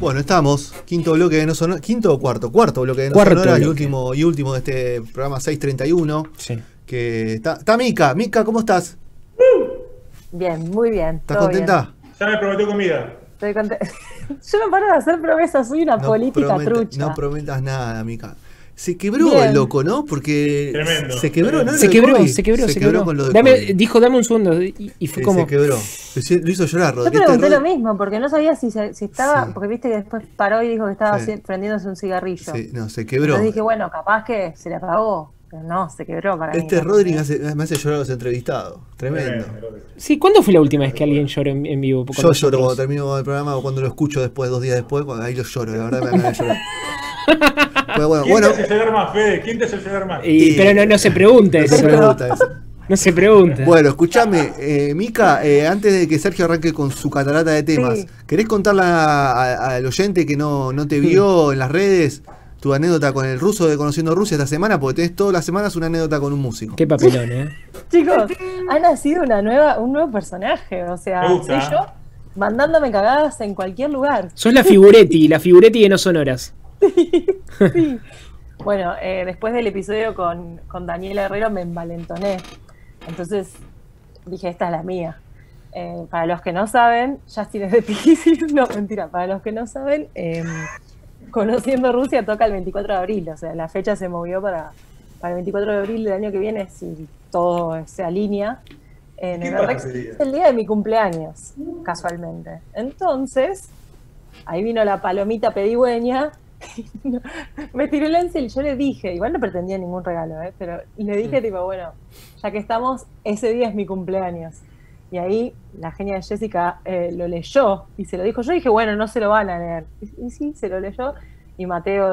Bueno, estamos. Quinto bloque de No Sonora. ¿Quinto o cuarto? Cuarto bloque de No Cuarto Sonora y último, y último de este programa 631. Sí. Que está, está Mica. Mica, ¿cómo estás? Bien, muy bien. ¿Estás todo contenta? Ya me prometió comida. Estoy contenta. Yo no paro de hacer promesas, soy una política trucha. no prometas nada, Mica. Se quebró Bien. el loco, ¿no? Porque Tremendo. se quebró, ¿no? Se quebró, se quebró, se, quebró. con lo de Dame- dijo, dame un segundo. Y, y fue Sí, como. Se quebró. Lo hizo- Lo hizo llorar, Yo Rodri. pregunté Este lo mismo, porque no sabía si, se- si estaba, Sí. porque viste que después paró y dijo que estaba Sí. prendiéndose un cigarrillo. Sí, no, se quebró. Entonces dije, bueno, capaz que se le apagó, pero no, se quebró para mí. Este Rodri me hace, me hace llorar a los entrevistados. Tremendo. Sí, ¿cuándo fue la última vez que alguien lloró en, en vivo? Yo lloro cuando termino el programa o cuando lo escucho después, dos días después, cuando ahí lo lloro, la verdad me me hace llorar. Pues bueno, ¿Quién bueno, te hace llorar más, Fede? ¿Quién te hace llorar más? Y- pero no, no se pregunta no eso. se pregunta eso. No se pregunta. Bueno, escúchame, eh, Mica, eh, antes de que Sergio arranque con su catarata de temas, Sí. ¿querés contarle al oyente que no, no te vio en las redes tu anécdota con el ruso de Conociendo Rusia esta semana? Porque tenés todas las semanas una anécdota con un músico. Qué papelón, ¿eh? Chicos, ha nacido una nueva, un nuevo personaje, o sea, soy yo mandándome cagadas en cualquier lugar. Sos la figuretti, la figuretti de no sonoras. Sí. Bueno, eh, después del episodio con, con Daniela Herrero me envalentoné. Entonces dije, esta es la mía. Eh, para los que no saben, Justin es de Pisces, no, mentira, para los que no saben, eh, Conociendo Rusia toca el 24 de abril, o sea, la fecha se movió para, para el 24 de abril del año que viene, si todo se alinea. En ¿Qué el? Es el día de mi cumpleaños, casualmente. Entonces, ahí vino la palomita pedigüeña me tiró el lance y yo le dije, igual no pretendía ningún regalo, ¿eh? pero le dije tipo, bueno, ya que estamos, ese día es mi cumpleaños. Y ahí la genia de Jessica eh, lo leyó y se lo dijo. Yo dije, bueno, no se lo van a leer. Y, y sí, se lo leyó. Y Mateo,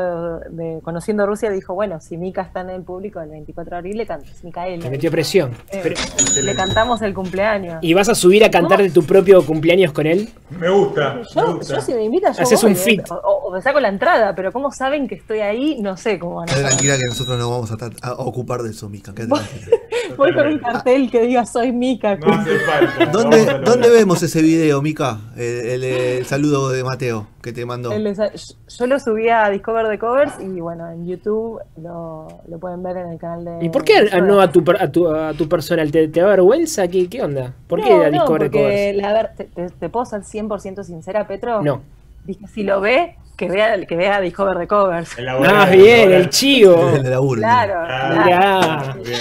de, de Conociendo Rusia, dijo, bueno, si Mika está en el público el 24 de abril, le cantas, Micaela. Te metió presión. Eh, Pero- le cantamos el cumpleaños. ¿Y vas a subir a cantar de tu propio cumpleaños con él? Me gusta, me Yo, gusta. yo si me invita, yo Haces voy, un ¿eh? fit. O, o me saco la entrada, pero ¿cómo saben que estoy ahí? No sé cómo van a tranquila que nosotros no vamos a, ocupar de eso, Mica. quédate tranquila. Voy con un cartel que diga soy Mica. No hace falta. ¿Dónde, vamos a lograr. ¿Dónde vemos ese video, Mica? El, el- el saludo de Mateo que te mandó. El yo lo subí a Discover de Covers y bueno, en YouTube lo, lo pueden ver en el canal de. ¿Y por qué no a tu, per- a tu, a tu personal? ¿Te, te da vergüenza? ¿Qué, qué onda? ¿Por qué no, a no, Discovery porque Covers? la ver, te, te- te puedo ser 100% sincera, Petro. No. Dije, si lo ve, que vea, que vea Discover de Covers. Elaborar, Ah, bien, el chivo. Es el de. Claro, Ah, claro. Mirá. Muy bien,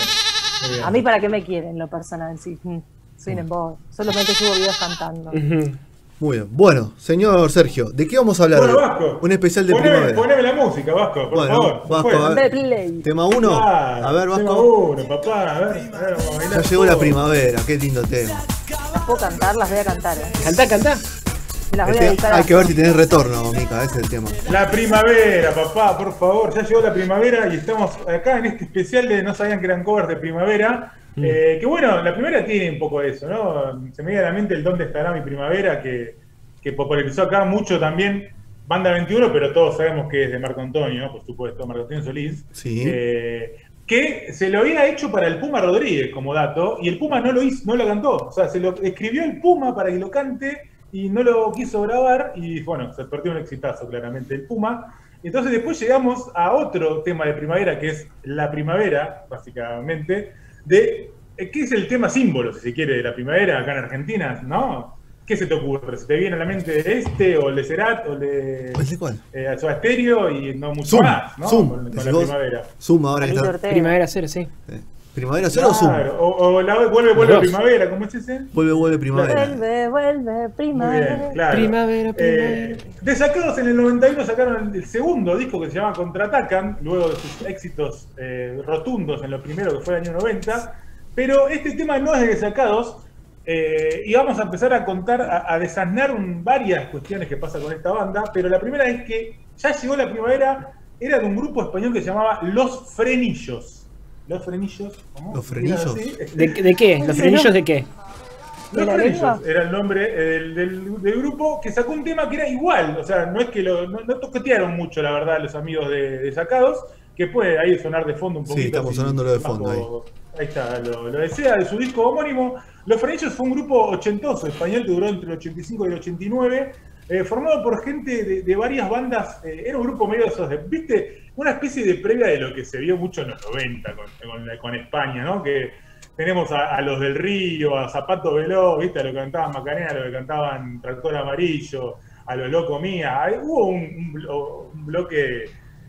muy bien. A mí, ¿para qué me quieren lo personal? Sí, mm, soy un embol. Solamente subo videos cantando. Muy bien. Bueno, señor Sergio, ¿de qué vamos a hablar Bueno, hoy? Vasco. Un especial de poneme, primavera. Poneme la música, Vasco, por Bueno, favor. Vasco, a ver. Tema 1. Claro, A ver, tema Vasco. uno, papá, a ver, a ver, vamos a Ya llegó la primavera, qué lindo tema. Las puedo cantar, las voy a cantar. ¿eh? Cantá, cantá. Se las voy a Este- hay que ver si tenés retorno, Mica, ese es el tema. La primavera, papá, por favor. Ya llegó la primavera y estamos acá en este especial de No sabían que eran covers de primavera. Mm. Eh, que bueno, la primavera tiene un poco de eso, ¿no? Se me viene a la mente el ¿Dónde estará mi primavera? Que, que popularizó acá mucho también Banda 21, pero todos sabemos que es de Marco Antonio, por supuesto, Marco Antonio Solís. Sí. Eh, que se lo había hecho para el Puma Rodríguez como dato, y el Puma no lo hizo, no lo cantó. O sea, se lo escribió el Puma para que lo cante y no lo quiso grabar, y bueno, se perdió un exitazo claramente el Puma. Entonces después llegamos a otro tema de primavera, que es la primavera, básicamente, de eh, ¿qué es el tema símbolo, si se quiere, de la primavera acá en Argentina? ¿No? ¿Qué se te ocurre? ¿Se te viene a la mente este, o el de Cerat, o el de ¿El de cuál? eh, Soda y no mucho Zoom, más, ¿no? Zoom. Con, con la vos. primavera. Zoom ahora que está. Primavera cero, sí. eh, ¿Primavera cero o Zoom? Claro, o, o la vuelve, vuelve Los primavera, ¿cómo es ese? Vuelve, vuelve primavera. Vuelve, vuelve, bien, primavera. claro. Primavera, Eh, primavera. de Sacados en el 91 sacaron el, el segundo disco que se llama Contraatacan, luego de sus éxitos eh, rotundos en lo primero que fue el año 90. Pero este tema no es de Desacados, Eh, y vamos a empezar a contar, a, a desasnar un- varias cuestiones que pasa con esta banda, pero la primera es que ya llegó la primavera, era de un grupo español que se llamaba Los Frenillos. Los Frenillos, ¿cómo? ¿Los Frenillos? Sí, ¿De, de qué? ¿Los Sí, frenillos de qué? Los ¿De la Frenillos era el nombre del, del- del grupo que sacó un tema que era igual, o sea, no es que lo, no, no toquetearon mucho, la verdad, los amigos de, de Sacados, que puede ahí sonar de fondo un Sí, poquito. estamos si sonándolo de bajo- fondo ahí. está, lo, lo desea, de su disco homónimo. Los Frenillos fue un grupo ochentoso, español, que duró entre el 85 y el 89, eh, formado por gente de, de varias bandas, eh, era un grupo medio de esos, de- viste, una especie de previa de lo que se vio mucho en los 90 con, España, ¿no? Que tenemos a, los del Río, a Zapato Veloz, ¿viste? A lo que cantaban Macarena, a lo que cantaban Tractor Amarillo, a lo Loco Mía. Hubo un bloque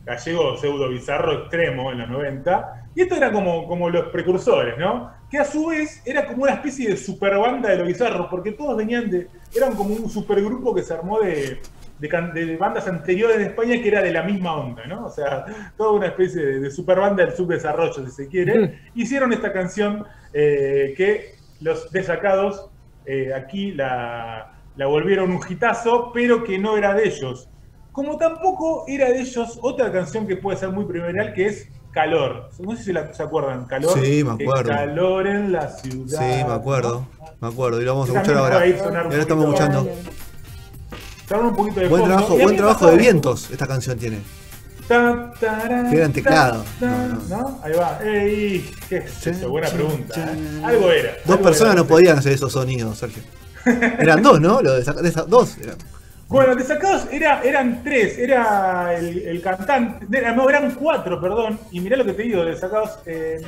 gallego pseudo bizarro extremo en los 90. Y esto era como, como los precursores, ¿no? Que a su vez era como una especie de superbanda de lo bizarro, porque todos venían de. Eran como un supergrupo que se armó de, de, de bandas anteriores de España que era de la misma onda, ¿no? O sea, toda una especie de, de superbanda del subdesarrollo, si se quiere. Hicieron esta canción eh, que los desacados eh, aquí la, la volvieron un hitazo, pero que no era de ellos. Como tampoco era de ellos otra canción que puede ser muy primeral, que es Calor. No sé si la- se acuerdan, Calor. Sí, me acuerdo. Calor en la ciudad. Sí, me acuerdo. Me acuerdo. Y lo vamos a escuchar ahora. Y ahora estamos escuchando. Un poquito de Buen fondo. trabajo, buen trabajo de vientos esta canción tiene. Ta, tarán, Que eran teclado. ta, ta, No, no. ¿no? Ahí va. Ey, qué es eso, buena pregunta. ¿eh? Algo era. Dos algo personas era. no podían hacer esos sonidos, Sergio. Eran dos, ¿no? Lo de dos. eran. Bueno, Desacados era, eran tres, era el, el cantante, no, eran cuatro, perdón, y mirá lo que te digo, Desacados, eh,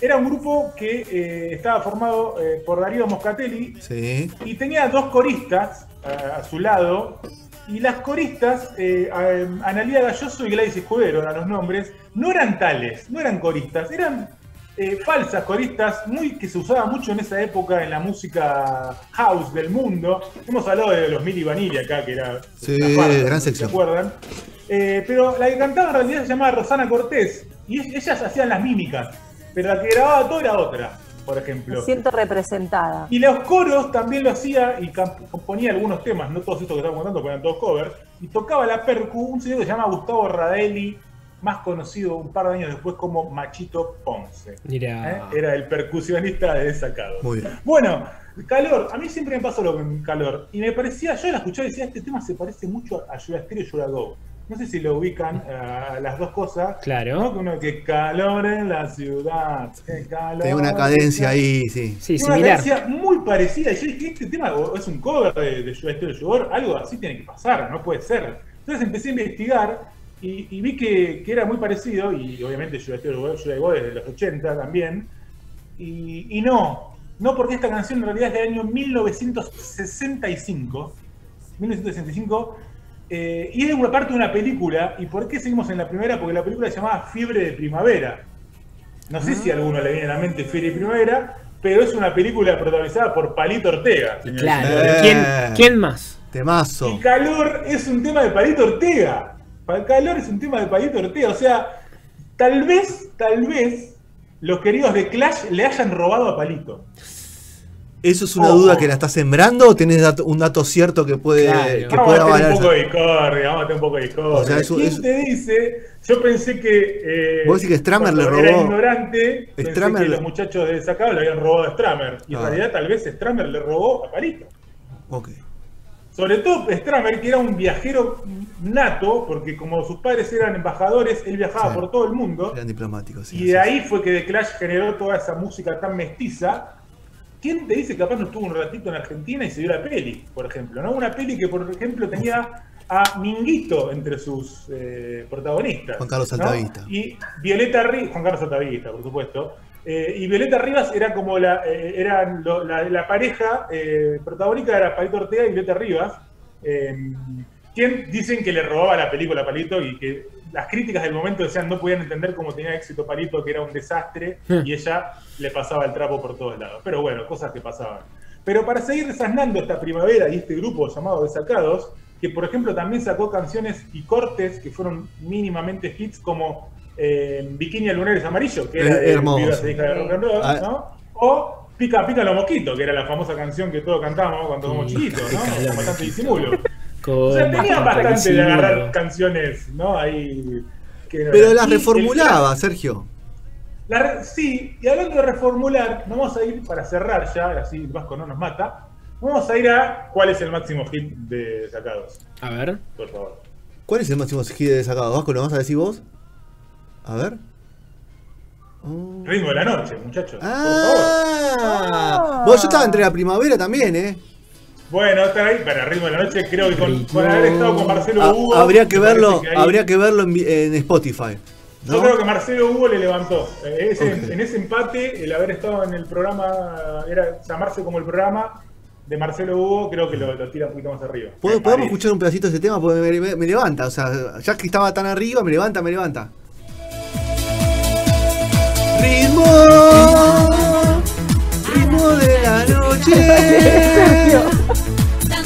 era un grupo que eh, estaba formado eh, por Darío Moscatelli Sí. y tenía dos coristas a, a su lado, y las coristas, eh, Analía Galloso y Gladys Escudero eran los nombres, no eran tales, no eran coristas, eran eh, falsas coristas, muy que se usaba mucho en esa época en la música house del mundo. Hemos hablado de los Mili Vanilli acá, que era Sí, gran sección. ¿Se acuerdan? Pero la que cantaba en realidad se llamaba Rosana Cortés, y ellas hacían las mímicas, pero la que grababa todo era otra, por ejemplo. Me siento representada. Y los coros también lo hacía y componía algunos temas, no todos estos que estamos contando, porque eran todos covers. Y tocaba la percu un señor que se llama Gustavo Radelli, más conocido un par de años después como Machito Ponce. Mira. ¿eh? Era el percusionista de Desacado. Muy bien. Bueno, Calor, a mí siempre me pasó lo con Calor. Y me parecía, yo la escuchaba y decía, este tema se parece mucho a Yuya Stereo y. No sé si lo ubican a las dos cosas. Claro. ¿no? Que uno que calor en la ciudad. que calor, Tenía una cadencia ahí, sí. Sí, tiene una similar. cadencia muy parecida. Y yo dije, este tema es un cover de, de Yo Estoy algo así tiene que pasar, no puede ser. Entonces empecé a investigar y, y vi que, que era muy parecido, y obviamente Yo Estoy yo desde los 80 también. Y, y no, no porque esta canción en realidad es del año 1965. 1965. Eh, y es una parte de una película. ¿Y por qué seguimos en la primera? Porque la película se llamaba Fiebre de Primavera. No sé si a alguno le viene a la mente Fiebre de Primavera, pero es una película protagonizada por Palito Ortega. Claro. Eh. ¿Quién, ¿Quién más? Temazo. Y Calor es un tema de Palito Ortega. Calor es un tema de Palito Ortega. O sea, tal vez, tal vez, los queridos de Clash le hayan robado a Palito. ¿Eso es una duda que la estás sembrando o tenés dato- un dato cierto que puede, Claro. que vamos pueda a tener avalar un poco de discordia, vamos a tener un poco de discordia. O sea, eso- ¿Quién eso- te dice? Yo pensé que. Eh, Vos decís que Stramer le cuando Era robó- ignorante, pensé Stramer que le- los muchachos de Sacado le habían robado a Stramer. Y en Ah. realidad, tal vez Stramer le robó a Palito. Ok. Sobre todo Stramer, que era un viajero nato, porque como sus padres eran embajadores, él viajaba Sí. por todo el mundo. Eran diplomáticos. sí, Y de sí. ahí fue que The Clash generó toda esa música tan mestiza. ¿Quién te dice que capaz no estuvo un ratito en Argentina y se dio la peli, por ejemplo? ¿no? Una peli que, por ejemplo, tenía a Minguito entre sus eh, protagonistas. Juan Carlos ¿no? Altavista. Y Violeta Rivas, Juan Carlos Altavista, por supuesto. Eh, y Violeta Rivas era como la, eh, eran lo- la, la pareja eh, protagónica era Palito Ortega y Violeta Rivas. Quien dicen que le robaba la película a Palito y que las críticas del momento decían no podían entender cómo tenía éxito Palito, que era un desastre, y ella le pasaba el trapo por todos lados. Pero bueno, cosas que pasaban. Pero para seguir desasnando esta primavera y este grupo llamado Desacados, que por ejemplo también sacó canciones y cortes que fueron mínimamente hits como eh, Bikini a Lunares Amarillo, que era de hermoso. Deja de rock and roll, Ah. ¿no? O Pica Pica los mosquitos, que era la famosa canción que todos cantábamos cuando éramos chiquitos, ¿no? Con bastante disimulo. Con O sea, tenía bastante de agarrar canciones, ¿no? Ahí. que Pero eran. las el- reformulaba, Sergio. la re- sí, y hablando de reformular, vamos a ir para cerrar ya, así el Vasco no nos mata. Vamos a ir a cuál es el máximo hit de sacados, A ver. por favor. ¿Cuál es el máximo hit de sacado? Vasco, ¿lo vas a decir vos? A ver. Oh. Ritmo de la noche, muchachos. Por favor. Ah, vos yo estaba entre la primavera también, ¿eh? Bueno, está ahí, para Ritmo de la Noche, creo que con, haber estado con Marcelo Ha- Hugo. habría que verlo, que ahí- habría que verlo en, Spotify. ¿no? Yo creo que Marcelo Hugo le levantó. Eh, ese-. En ese empate, el haber estado en el programa, era llamarse como el programa de Marcelo Hugo, creo que lo, lo tira un poquito más arriba. ¿Pod- Me ¿Podemos parece. escuchar un pedacito de ese tema? Porque me, me- me levanta, o sea, ya que estaba tan arriba, me levanta, me levanta. Ritmo, ritmo de la noche.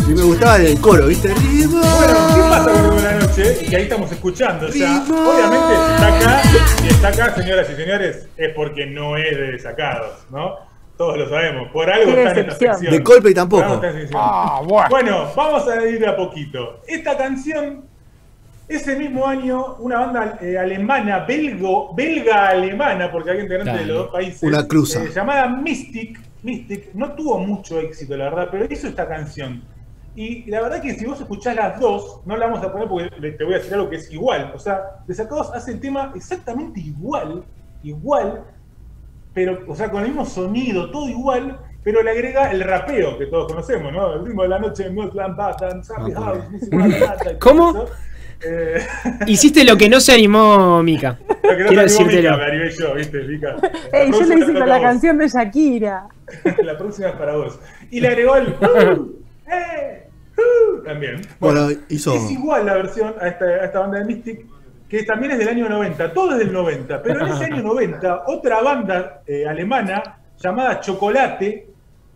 Y me gustaba el coro, ¿viste? Ritmo. Bueno, ¿qué pasa con Ritmo de la Noche? Que ahí estamos escuchando. Ritmo. obviamente, si está acá, si está acá, señoras y señores, es porque no es de desacados, ¿no? Todos lo sabemos. Por algo Qué está en esta sección. De Coldplay tampoco. Bueno, vamos a ir de a poquito. Esta canción, ese mismo año, una banda eh, alemana, belgo, belga-alemana, porque hay integrante de Dale. los dos países, Una cruza. eh, llamada Mystic, Mystic, no tuvo mucho éxito, la verdad, pero hizo esta canción. Y la verdad que si vos escuchás las dos, no la vamos a poner porque te voy a decir algo que es igual. O sea, Desacados hace el tema exactamente igual, igual, pero, o sea, con el mismo sonido, todo igual, pero le agrega el rapeo que todos conocemos, ¿no? El ritmo de la noche, Happy Ah, House, todo ¿Cómo? eso. Eh, Hiciste lo que no se animó Mika. lo que no Quiero te animó decírtelo. Mica, me animé yo, ¿viste, Mica? La Ey, yo le hice con la vos. canción de Shakira. la próxima es para vos. Y le agregó el "Uh, eh, uh", también. Bueno, hizo- Es igual la versión a esta, a esta banda de Mystic, que también es del año 90, todo es del 90, pero en ese año 90, otra banda eh, alemana llamada Chocolate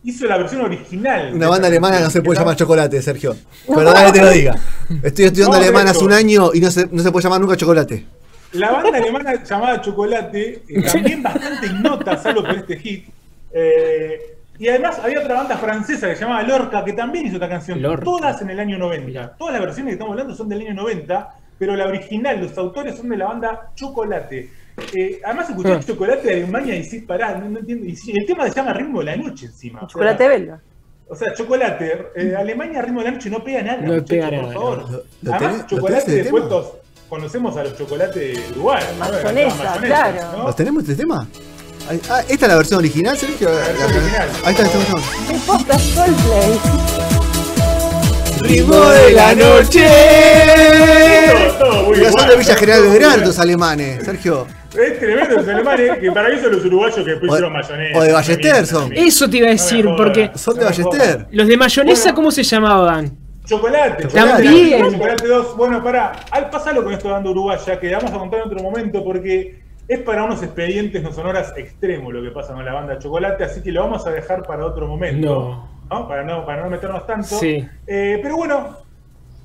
hizo la versión original. Una banda alemana no se puede llamar chocolate, Sergio. Perdón que te lo diga. Estoy estudiando No, alemán hace un año y no se, no se puede llamar nunca chocolate. La banda alemana llamada Chocolate, eh, también bastante ignota, salvo por este hit. Eh, y además había otra banda francesa que se llamaba Lorca, que también hizo esta canción. Lorca. Todas en el año 90. Mirá. Todas las versiones que estamos hablando son del año 90, pero la original, los autores son de la banda Chocolate. Eh, además escuché Ah. Chocolate de Alemania y sí, pará, no, no entiendo. Y sí, el tema se llama Ritmo de la Noche encima. O sea, Chocolate belga. O sea, chocolate, eh, Alemania, ritmo de la noche, no pega nada. No muchachos, pega por nada, favor. no. ¿Lo- lo Además, chocolate de todos conocemos a los chocolates uruguayos. Mayonesa, La claro. ¿no? ¿Los tenemos este tema? Ah, ¿esta es la versión original, Sergio? versión original. Ahí está, esta versión. ¿Qué posta es Coldplay? Ritmo de la noche. Todo, todo muy Pero son igual, de Villa General igual. los alemanes, Sergio. Es tremendo los alemanes, que para mí son los uruguayos que después O de- hicieron mayonesa. o de Ballester son. Eso te iba a decir, porque Son de no Ballester. los de mayonesa, Bueno. ¿cómo se llamaban? Chocolate, Chocolate. También. Chocolate 2. Bueno, para, al pasarlo con esto dando Uruguaya, que vamos a contar en otro momento, porque es para unos expedientes no sonoras extremos lo que pasa con la banda Chocolate, así que lo vamos a dejar para otro momento. No. ¿no? Para, no para no meternos tanto. Sí. Eh, pero bueno,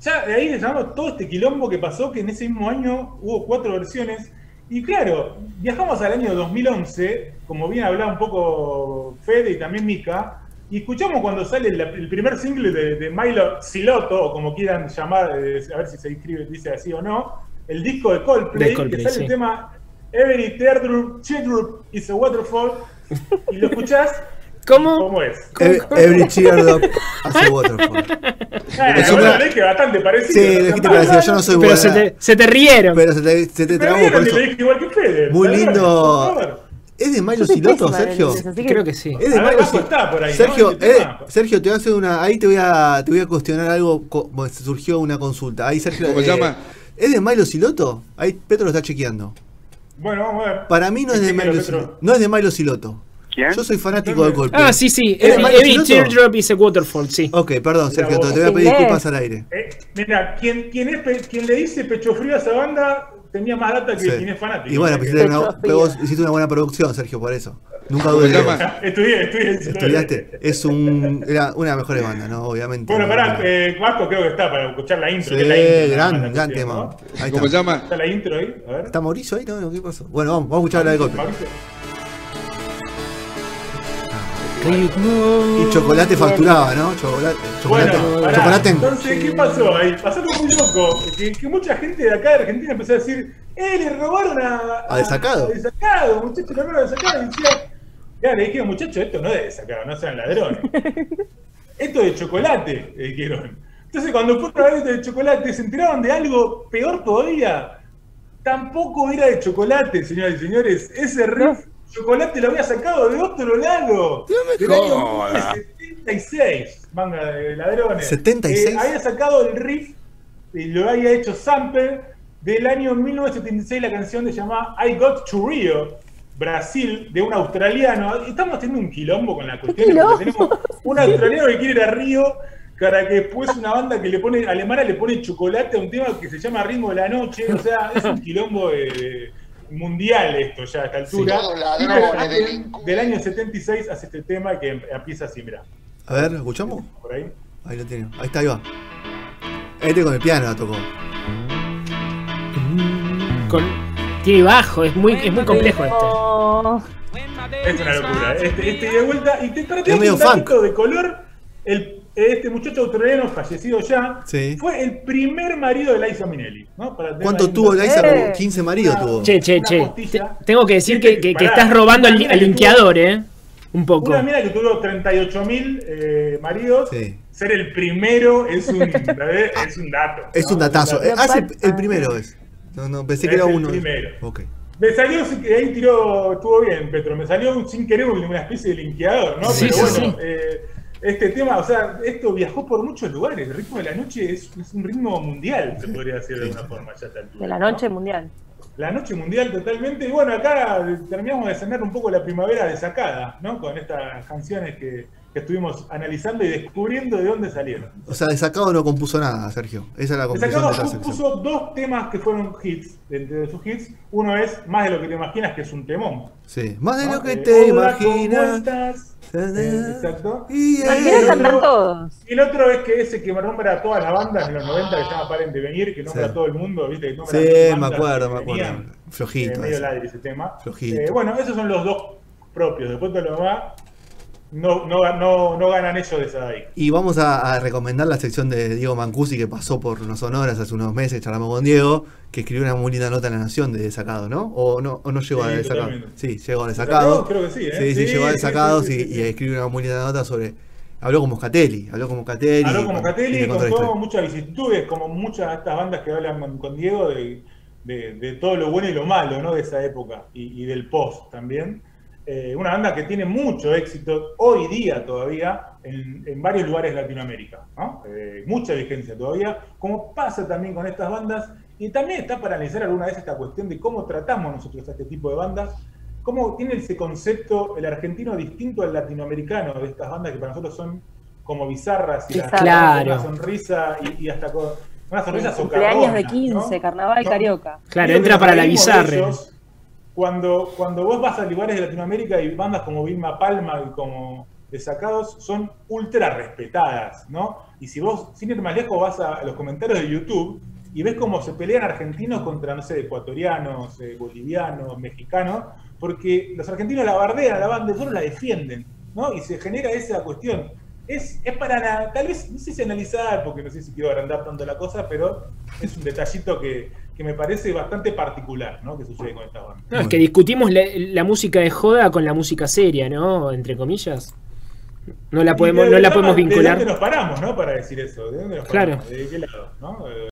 ya de ahí le llamamos todo este quilombo que pasó, que en ese mismo año hubo cuatro versiones. Y claro, viajamos al año 2011, como bien hablaba un poco Fede y también Mika, y escuchamos cuando sale el, el primer single de, de Milo Siloto, o como quieran llamar, eh, a ver si se escribe, dice así o no, el disco de Coldplay, De Coldplay, que sale sí. el tema Every Teardrop, Teardrop is a Waterfall, y lo escuchás, ¿Cómo? ¿cómo es? Every, every hace waterfall. Ah, Es una- que bastante parecido. Sí, lo dijiste parecido, yo no soy Pero buena. se te, se te rieron. Pero se te, se te trabó por eso. igual que Fede. Muy lindo. ¿Es de Milo Yo soy Siloto, Sergio? Creo que sí. Es de A ver, Milo Vasco Sil- está por ahí, ¿no? Sergio, Este eh. Sergio, te voy a hacer una. Ahí te voy a, te voy a cuestionar algo. bueno, surgió una consulta. Ahí, Sergio. ¿Cómo se llama? ¿Es de Milo Siloto? Ahí Petro lo está chequeando. Bueno, vamos a ver. Para mí no es de Chequealo, Milo. Siloto. No es de Milo Siloto. ¿Quién? Yo soy fanático de golpe. Ah, sí, sí. ¿Es de Every, Milo every Siloto? teardrop is a waterfall, sí. Ok, perdón, Sergio, te voy a pedir disculpas al aire. Eh, mira, quien, quien, es, pe- quien le dice pecho frío a esa banda tenía más data que Sí. quien es fanático. Y bueno, pues una, pero vos hiciste una buena producción, Sergio, por eso. Nunca ¿Cómo dudé. Estudié, estudié. Estudiaste. Es un. Era una de las mejores bandas, ¿no? Obviamente. Bueno, pará, eh, Vasco creo que está para escuchar la intro. Sí, que es la intro, gran, la gran tema. ¿no? Ahí ¿Cómo se llama? ¿Está la intro ahí? A ver. ¿Está Mauricio ahí? No, no, ¿qué pasó? Bueno, vamos, vamos a escuchar la de golpe. Mauricio. Y chocolate facturaba, ¿no? Chocolate. Chocolate. Bueno, pará, chocolate. entonces, ¿qué pasó ahí? Pasó algo muy loco, que, que mucha gente de acá de Argentina empezó a decir, ¡eh, le robaron a... A Desacado. A Desacado, muchachos, le robaron a Desacado. Y decía, ya, le dije, muchachos, esto no es de Desacado, no sean ladrones. esto es de chocolate, le dijeron. Entonces, cuando fueron a ver esto de chocolate, se enteraron de algo peor todavía. Tampoco era de chocolate, señores y señores. Ese riff chocolate lo había sacado de otro lado. del año 76, manga de ladrones. 76. Eh, había sacado el riff y lo había hecho sample del año 1976, la canción de llamada I Got to Rio, Brasil, de un australiano. Estamos teniendo un quilombo con la cuestión. porque Tenemos un australiano que quiere ir a Río para que después una banda que le pone, alemana le pone chocolate a un tema que se llama Ritmo de la Noche. O sea, es un quilombo de- mundial esto ya a esta altura. Ladrones, alguien delincuentes. Del año 76 hace este tema que empieza así, mira. A ver, ¿lo escuchamos? Por ahí. Ahí lo tiene. Ahí está, ahí va. Este con el piano la tocó. Con, tiene bajo, es muy, es muy complejo este. Es una locura. Este, este de vuelta. Y te Es medio un de color. El, este muchacho australiano fallecido ya Sí. fue el primer marido de Liza Minnelli. ¿no? Para tener ¿Cuánto tuvo Liza? Eh. 15 maridos Una- tuvo. Che, che, che. tengo que decir que, que- estás robando al, al linkeador, ¿eh? Un poco. Una mina que tuvo 38.000 eh, maridos. Sí. Ser el primero es un, es un dato. Es un datazo. dato. Eh, ah, es el, el primero es. No, no, pensé que Es era el uno. primero. Ok. Me salió, ahí tiró, estuvo bien, Petro, me salió un- sin querer una especie de linkeador, ¿no? Sí, Pero sí, bueno, sí. eh, este tema, o sea, esto viajó por muchos lugares. El ritmo de la noche es, es un ritmo mundial, se podría decir de alguna forma ya altura, de la ¿no? noche mundial. La noche mundial totalmente. Y bueno, acá terminamos de cenar un poco la primavera desacada, ¿no? Con estas canciones que, que estuvimos analizando y descubriendo de dónde salieron. O sea, de sacado no compuso nada, Sergio. Esa es la conclusión de Desacado esta sección. puso dos temas que fueron hits, dentro de sus hits. Uno es Más de lo que te imaginas, que es un temón. Sí. Más de ¿no? lo que Eh, te hola, ¿cómo imaginas. Eh, exacto. Y otro- todos. Y el otro es que ese que nombra a todas las bandas de los 90 que se llama Paren de Venir, que nombra Sí. a todo el mundo, ¿viste? Que nombra Sí, a me bandas acuerdo, me acuerdo. venían. Flojito Eh, medio ese. ladri ese tema. Flojito. Eh, bueno, esos son los dos propios. Después de lo demás, no, no, no, no ganan ellos de esa de ahí. Y vamos a, a recomendar la sección de Diego Mancusi que pasó por unos sonoras hace unos meses, charlamos con Diego, que escribió una muy linda nota en la Nación de desacado, ¿no? O no, o no llegó Sí, a desacado. Sí, llegó a desacado. Creo que sí, ¿eh? Sí, sí, Sí, llegó a desacados y, y escribió una muy linda nota sobre. Habló como Catelli, habló como Catelli. Habló como y Catelli, le contó muchas vicisitudes, como muchas de estas bandas que hablan con, con Diego de, de- de todo lo bueno y lo malo ¿no? de esa época y, y del post también. Eh, una banda que tiene mucho éxito hoy día todavía en, en varios lugares de Latinoamérica. ¿no? Eh, mucha vigencia todavía, como pasa también con estas bandas. Y también está para analizar alguna vez esta cuestión de cómo tratamos nosotros a este tipo de bandas cómo tiene ese concepto el argentino distinto al latinoamericano de estas bandas que para nosotros son como bizarras y Bizarras. Claro. una sonrisa y, y hasta con una sonrisa Cumpleaños de socarrona, 15, ¿no? carnaval No. carioca. Claro, entra para la bizarre. ellos Cuando, cuando vos vas a lugares de Latinoamérica y bandas como Vilma Palma y como Desacados son ultra respetadas, ¿no? Y si vos, sin ir más lejos, vas a los comentarios de YouTube y ves cómo se pelean argentinos contra, no sé, ecuatorianos, eh, bolivianos, mexicanos, porque los argentinos la bardean la banda solo la defienden, ¿no? Y se genera esa cuestión. Es, es para, tal vez, no sé si analizar, porque no sé si quiero agrandar tanto la cosa, pero es un detallito que, que me parece bastante particular, ¿no? Que sucede con esta banda. No, es que discutimos la, la música de joda con la música seria, ¿no? Entre comillas. No la podemos, de- no la de- podemos ¿De dónde vincular. nos paramos, no? Para decir eso. ¿De dónde nos Claro. paramos? ¿De qué lado? ¿no?